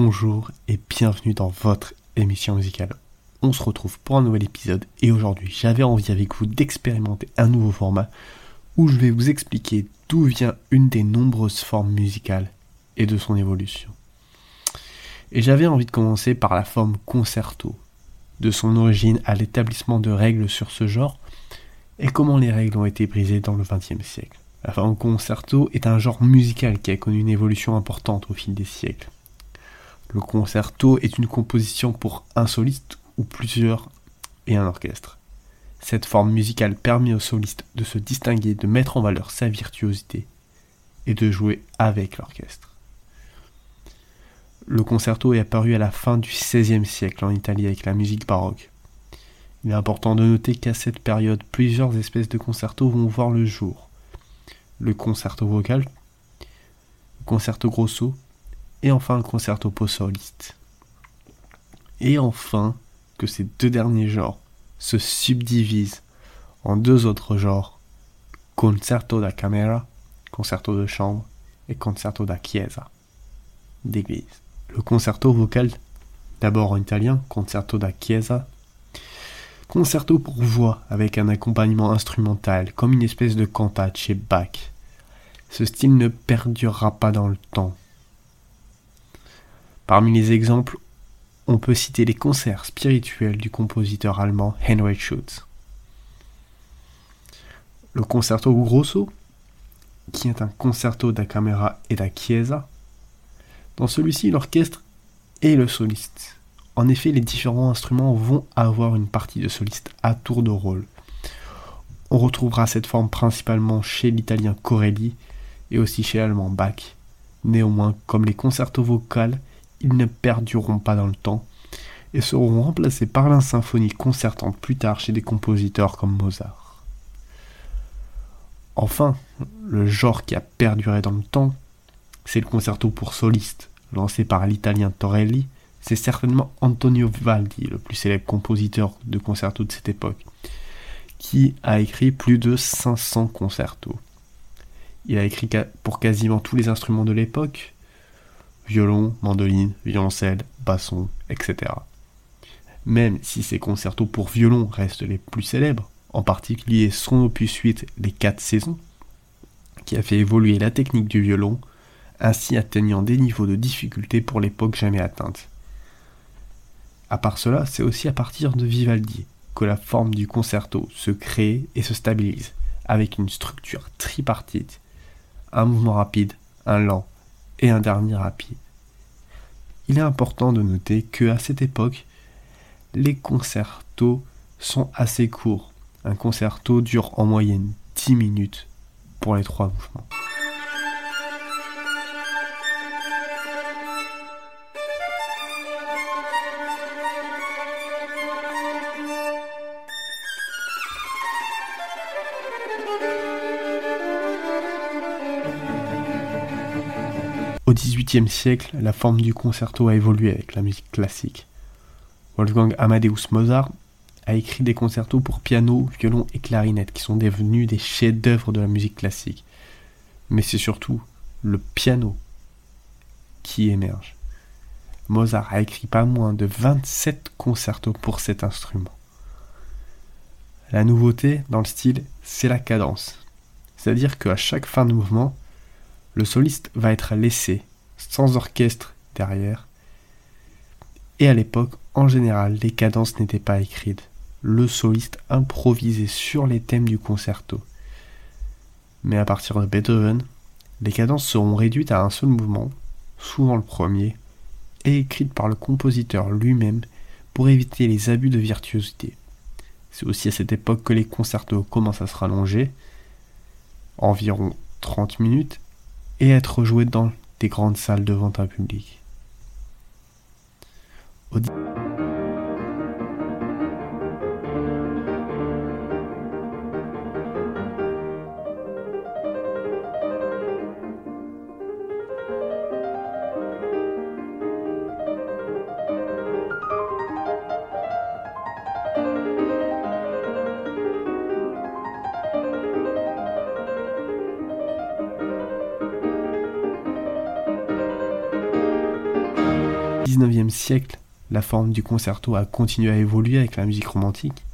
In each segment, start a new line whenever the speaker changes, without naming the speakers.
bonjour et bienvenue dans votre émission musicale. On se retrouve pour un nouvel épisode et aujourd'hui j'avais envie avec vous d'expérimenter un nouveau format où je vais vous expliquer d'où vient une des nombreuses formes musicales et de son évolution. Et j'avais envie de commencer par la forme concerto, de son origine à l'établissement de règles sur ce genre et comment les règles ont été brisées dans le XXe siècle. La forme concerto est un genre musical qui a connu une évolution importante au fil des siècles. Le concerto est une composition pour un soliste ou plusieurs et un orchestre. Cette forme musicale permet au soliste de se distinguer, de mettre en valeur sa virtuosité et de jouer avec l'orchestre. Le concerto est apparu à la fin du XVIe siècle en Italie avec la musique baroque. Il est important de noter qu'à cette période, plusieurs espèces de concertos vont voir le jour. Le concerto vocal, le concerto grosso et enfin le concerto pour soliste. Et enfin, que ces deux derniers genres se subdivisent en deux autres genres, concerto da camera, concerto de chambre, et concerto da chiesa, d'église. Le concerto vocal, d'abord en italien, concerto da chiesa, concerto pour voix avec un accompagnement instrumental, comme une espèce de cantate chez Bach. Ce style ne perdurera pas dans le temps. Parmi les exemples, on peut citer les concerts spirituels du compositeur allemand Heinrich Schütz. Le concerto grosso, qui est un concerto da camera et da chiesa. Dans celui-ci, l'orchestre et le soliste. En effet, les différents instruments vont avoir une partie de soliste à tour de rôle. On retrouvera cette forme principalement chez l'italien Corelli et aussi chez l'allemand Bach. Néanmoins, comme les concertos vocales, ils ne perdureront pas dans le temps et seront remplacés par la symphonie concertante plus tard chez des compositeurs comme Mozart. Enfin, le genre qui a perduré dans le temps, c'est le concerto pour soliste, lancé par l'italien Torelli, c'est certainement Antonio Vivaldi, le plus célèbre compositeur de concerto de cette époque, qui a écrit plus de 500 concertos. Il a écrit pour quasiment tous les instruments de l'époque, violon, mandoline, violoncelle, basson, etc. Même si ces concertos pour violon restent les plus célèbres, en particulier son opus 8 Les 4 saisons, qui a fait évoluer la technique du violon, ainsi atteignant des niveaux de difficulté pour l'époque jamais atteintes. À part cela, c'est aussi à partir de Vivaldi que la forme du concerto se crée et se stabilise, avec une structure tripartite, un mouvement rapide, un lent et un dernier rapide. Il est important de noter que à cette époque, les concertos sont assez courts. Un concerto dure en moyenne 10 minutes pour les trois mouvements. Au XVIIIe siècle, la forme du concerto a évolué avec la musique classique. Wolfgang Amadeus Mozart a écrit des concertos pour piano, violon et clarinette qui sont devenus des chefs-d'œuvre de la musique classique. Mais c'est surtout le piano qui émerge. Mozart a écrit pas moins de 27 concertos pour cet instrument. La nouveauté dans le style, c'est la cadence. C'est-à-dire qu'à chaque fin de mouvement, le soliste va être laissé sans orchestre derrière. Et à l'époque, en général, les cadences n'étaient pas écrites. Le soliste improvisait sur les thèmes du concerto. Mais à partir de Beethoven, les cadences seront réduites à un seul mouvement, souvent le premier, et écrites par le compositeur lui-même pour éviter les abus de virtuosité. C'est aussi à cette époque que les concertos commencent à se rallonger, environ 30 minutes, et être joué dans des grandes salles devant un public. 19e siècle, la forme du concerto a continué à évoluer avec la musique romantique.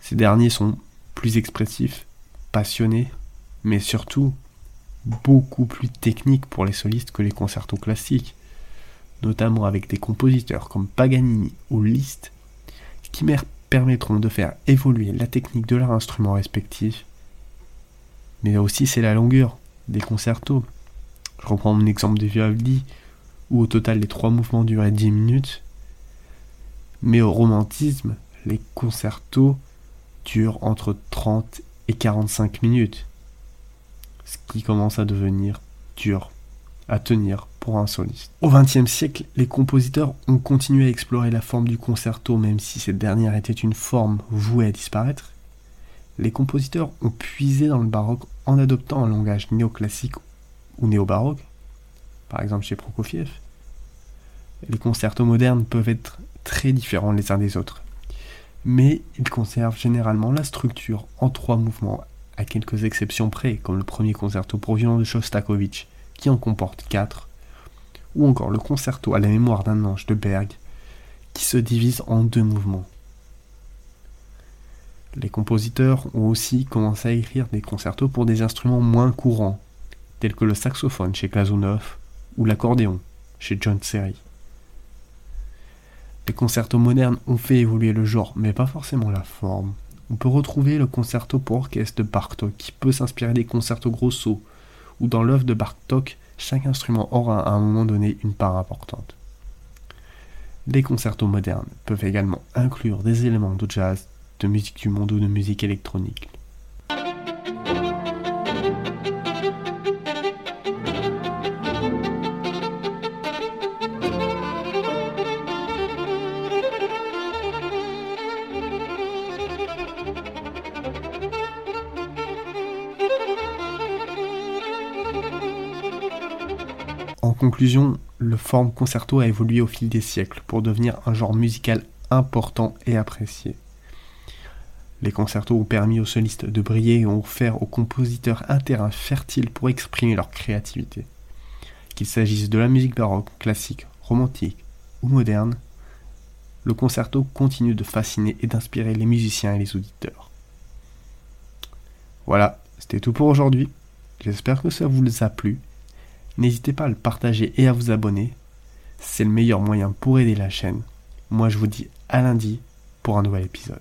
Ces derniers sont plus expressifs, passionnés, mais surtout beaucoup plus techniques pour les solistes que les concertos classiques, notamment avec des compositeurs comme Paganini ou Liszt, qui permettront de faire évoluer la technique de leur instrument respectif. Mais aussi c'est la longueur des concertos. Je reprends mon exemple de Vivaldi, où au total les trois mouvements duraient 10 minutes. Mais au romantisme, les concertos durent entre 30 et 45 minutes. Ce qui commence à devenir dur à tenir pour un soliste. Au XXe siècle, les compositeurs ont continué à explorer la forme du concerto même si cette dernière était une forme vouée à disparaître. Les compositeurs ont puisé dans le baroque en adoptant un langage néoclassique ou néo-baroque, par exemple chez Prokofiev. Les concertos modernes peuvent être très différents les uns des autres, mais ils conservent généralement la structure en trois mouvements, à quelques exceptions près, comme le premier concerto pour violon de Shostakovich, qui en comporte quatre, ou encore le concerto à la mémoire d'un ange de Berg, qui se divise en deux mouvements. Les compositeurs ont aussi commencé à écrire des concertos pour des instruments moins courants, tels que le saxophone chez Glazunov ou l'accordéon chez John Serry. Les concertos modernes ont fait évoluer le genre, mais pas forcément la forme. On peut retrouver le concerto pour orchestre de Bartok qui peut s'inspirer des concertos grosso, ou dans l'œuvre de Bartok, chaque instrument aura à un moment donné une part importante. Les concertos modernes peuvent également inclure des éléments de jazz, de musique du monde ou de musique électronique. Conclusion, le forme concerto a évolué au fil des siècles pour devenir un genre musical important et apprécié. Les concertos ont permis aux solistes de briller et ont offert aux compositeurs un terrain fertile pour exprimer leur créativité. Qu'il s'agisse de la musique baroque, classique, romantique ou moderne, le concerto continue de fasciner et d'inspirer les musiciens et les auditeurs. Voilà, c'était tout pour aujourd'hui. J'espère que ça vous a plu N'hésitez pas à le partager et à vous abonner. C'est le meilleur moyen pour aider la chaîne. Moi je vous dis à lundi pour un nouvel épisode.